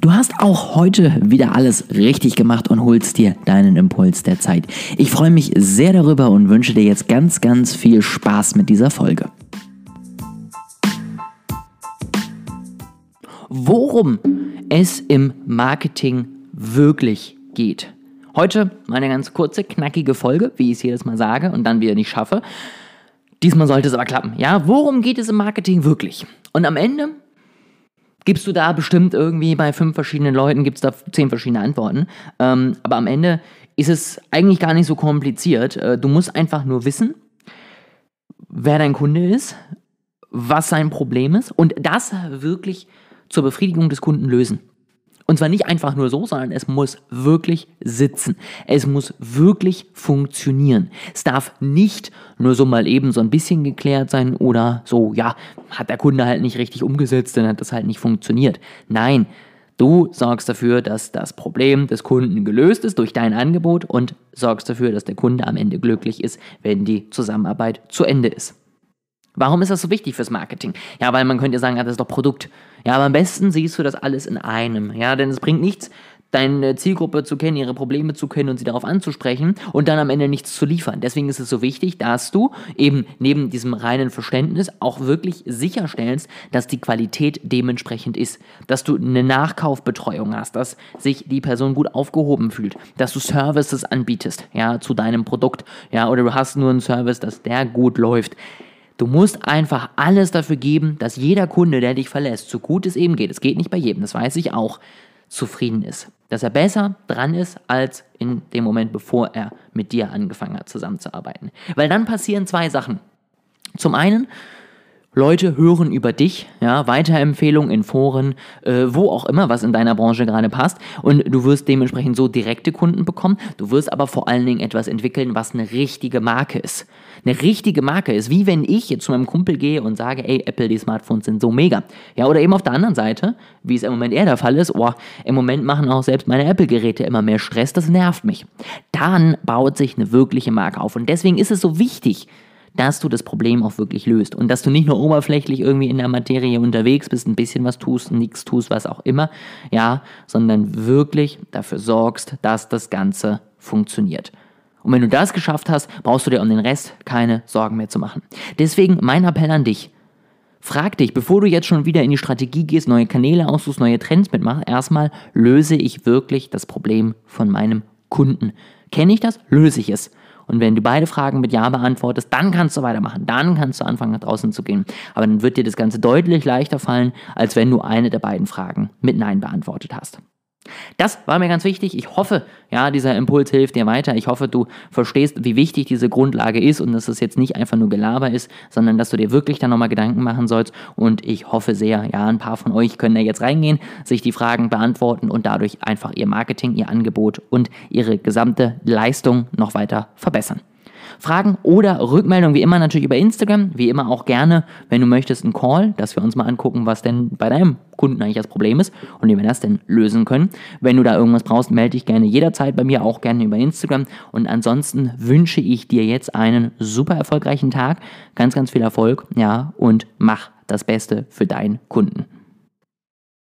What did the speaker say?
Du hast auch heute wieder alles richtig gemacht und holst dir deinen Impuls der Zeit. Ich freue mich sehr darüber und wünsche dir jetzt ganz, ganz viel Spaß mit dieser Folge. Worum es im Marketing wirklich geht. Heute eine ganz kurze, knackige Folge, wie ich es jedes Mal sage und dann wieder nicht schaffe. Diesmal sollte es aber klappen. Ja, worum geht es im Marketing wirklich? Und am Ende gibst du da bestimmt irgendwie bei fünf verschiedenen Leuten, gibt es da zehn verschiedene Antworten. Ähm, aber am Ende ist es eigentlich gar nicht so kompliziert. Äh, du musst einfach nur wissen, wer dein Kunde ist, was sein Problem ist und das wirklich zur Befriedigung des Kunden lösen. Und zwar nicht einfach nur so, sondern es muss wirklich sitzen. Es muss wirklich funktionieren. Es darf nicht nur so mal eben so ein bisschen geklärt sein oder so, ja, hat der Kunde halt nicht richtig umgesetzt, dann hat das halt nicht funktioniert. Nein, du sorgst dafür, dass das Problem des Kunden gelöst ist durch dein Angebot und sorgst dafür, dass der Kunde am Ende glücklich ist, wenn die Zusammenarbeit zu Ende ist. Warum ist das so wichtig fürs Marketing? Ja, weil man könnte sagen, ja, das ist doch Produkt. Ja, aber am besten siehst du das alles in einem. Ja, denn es bringt nichts, deine Zielgruppe zu kennen, ihre Probleme zu kennen und sie darauf anzusprechen und dann am Ende nichts zu liefern. Deswegen ist es so wichtig, dass du eben neben diesem reinen Verständnis auch wirklich sicherstellst, dass die Qualität dementsprechend ist, dass du eine Nachkaufbetreuung hast, dass sich die Person gut aufgehoben fühlt, dass du Services anbietest, ja, zu deinem Produkt, ja, oder du hast nur einen Service, dass der gut läuft. Du musst einfach alles dafür geben, dass jeder Kunde, der dich verlässt, so gut es eben geht, es geht nicht bei jedem, das weiß ich auch, zufrieden ist. Dass er besser dran ist als in dem Moment, bevor er mit dir angefangen hat zusammenzuarbeiten. Weil dann passieren zwei Sachen. Zum einen, Leute hören über dich, ja, Weiterempfehlungen in Foren, äh, wo auch immer, was in deiner Branche gerade passt. Und du wirst dementsprechend so direkte Kunden bekommen. Du wirst aber vor allen Dingen etwas entwickeln, was eine richtige Marke ist. Eine richtige Marke ist, wie wenn ich jetzt zu meinem Kumpel gehe und sage, ey, Apple, die Smartphones sind so mega. Ja, oder eben auf der anderen Seite, wie es im Moment eher der Fall ist, oh, im Moment machen auch selbst meine Apple-Geräte immer mehr Stress, das nervt mich. Dann baut sich eine wirkliche Marke auf. Und deswegen ist es so wichtig, dass du das Problem auch wirklich löst und dass du nicht nur oberflächlich irgendwie in der Materie unterwegs bist, ein bisschen was tust, nichts tust, was auch immer, ja, sondern wirklich dafür sorgst, dass das Ganze funktioniert. Und wenn du das geschafft hast, brauchst du dir um den Rest keine Sorgen mehr zu machen. Deswegen mein Appell an dich. Frag dich, bevor du jetzt schon wieder in die Strategie gehst, neue Kanäle aussuchst, neue Trends mitmachst, erstmal löse ich wirklich das Problem von meinem Kunden. Kenne ich das? Löse ich es. Und wenn du beide Fragen mit Ja beantwortest, dann kannst du weitermachen. Dann kannst du anfangen, nach draußen zu gehen. Aber dann wird dir das Ganze deutlich leichter fallen, als wenn du eine der beiden Fragen mit Nein beantwortet hast. Das war mir ganz wichtig. Ich hoffe, ja, dieser Impuls hilft dir weiter. Ich hoffe, du verstehst, wie wichtig diese Grundlage ist und dass es jetzt nicht einfach nur Gelaber ist, sondern dass du dir wirklich da nochmal Gedanken machen sollst. Und ich hoffe sehr, ja, ein paar von euch können da jetzt reingehen, sich die Fragen beantworten und dadurch einfach ihr Marketing, ihr Angebot und ihre gesamte Leistung noch weiter verbessern. Fragen oder Rückmeldungen wie immer natürlich über Instagram, wie immer auch gerne, wenn du möchtest, einen Call, dass wir uns mal angucken, was denn bei deinem Kunden eigentlich das Problem ist und wie wir das denn lösen können. Wenn du da irgendwas brauchst, melde dich gerne jederzeit bei mir, auch gerne über Instagram. Und ansonsten wünsche ich dir jetzt einen super erfolgreichen Tag, ganz, ganz viel Erfolg, ja, und mach das Beste für deinen Kunden.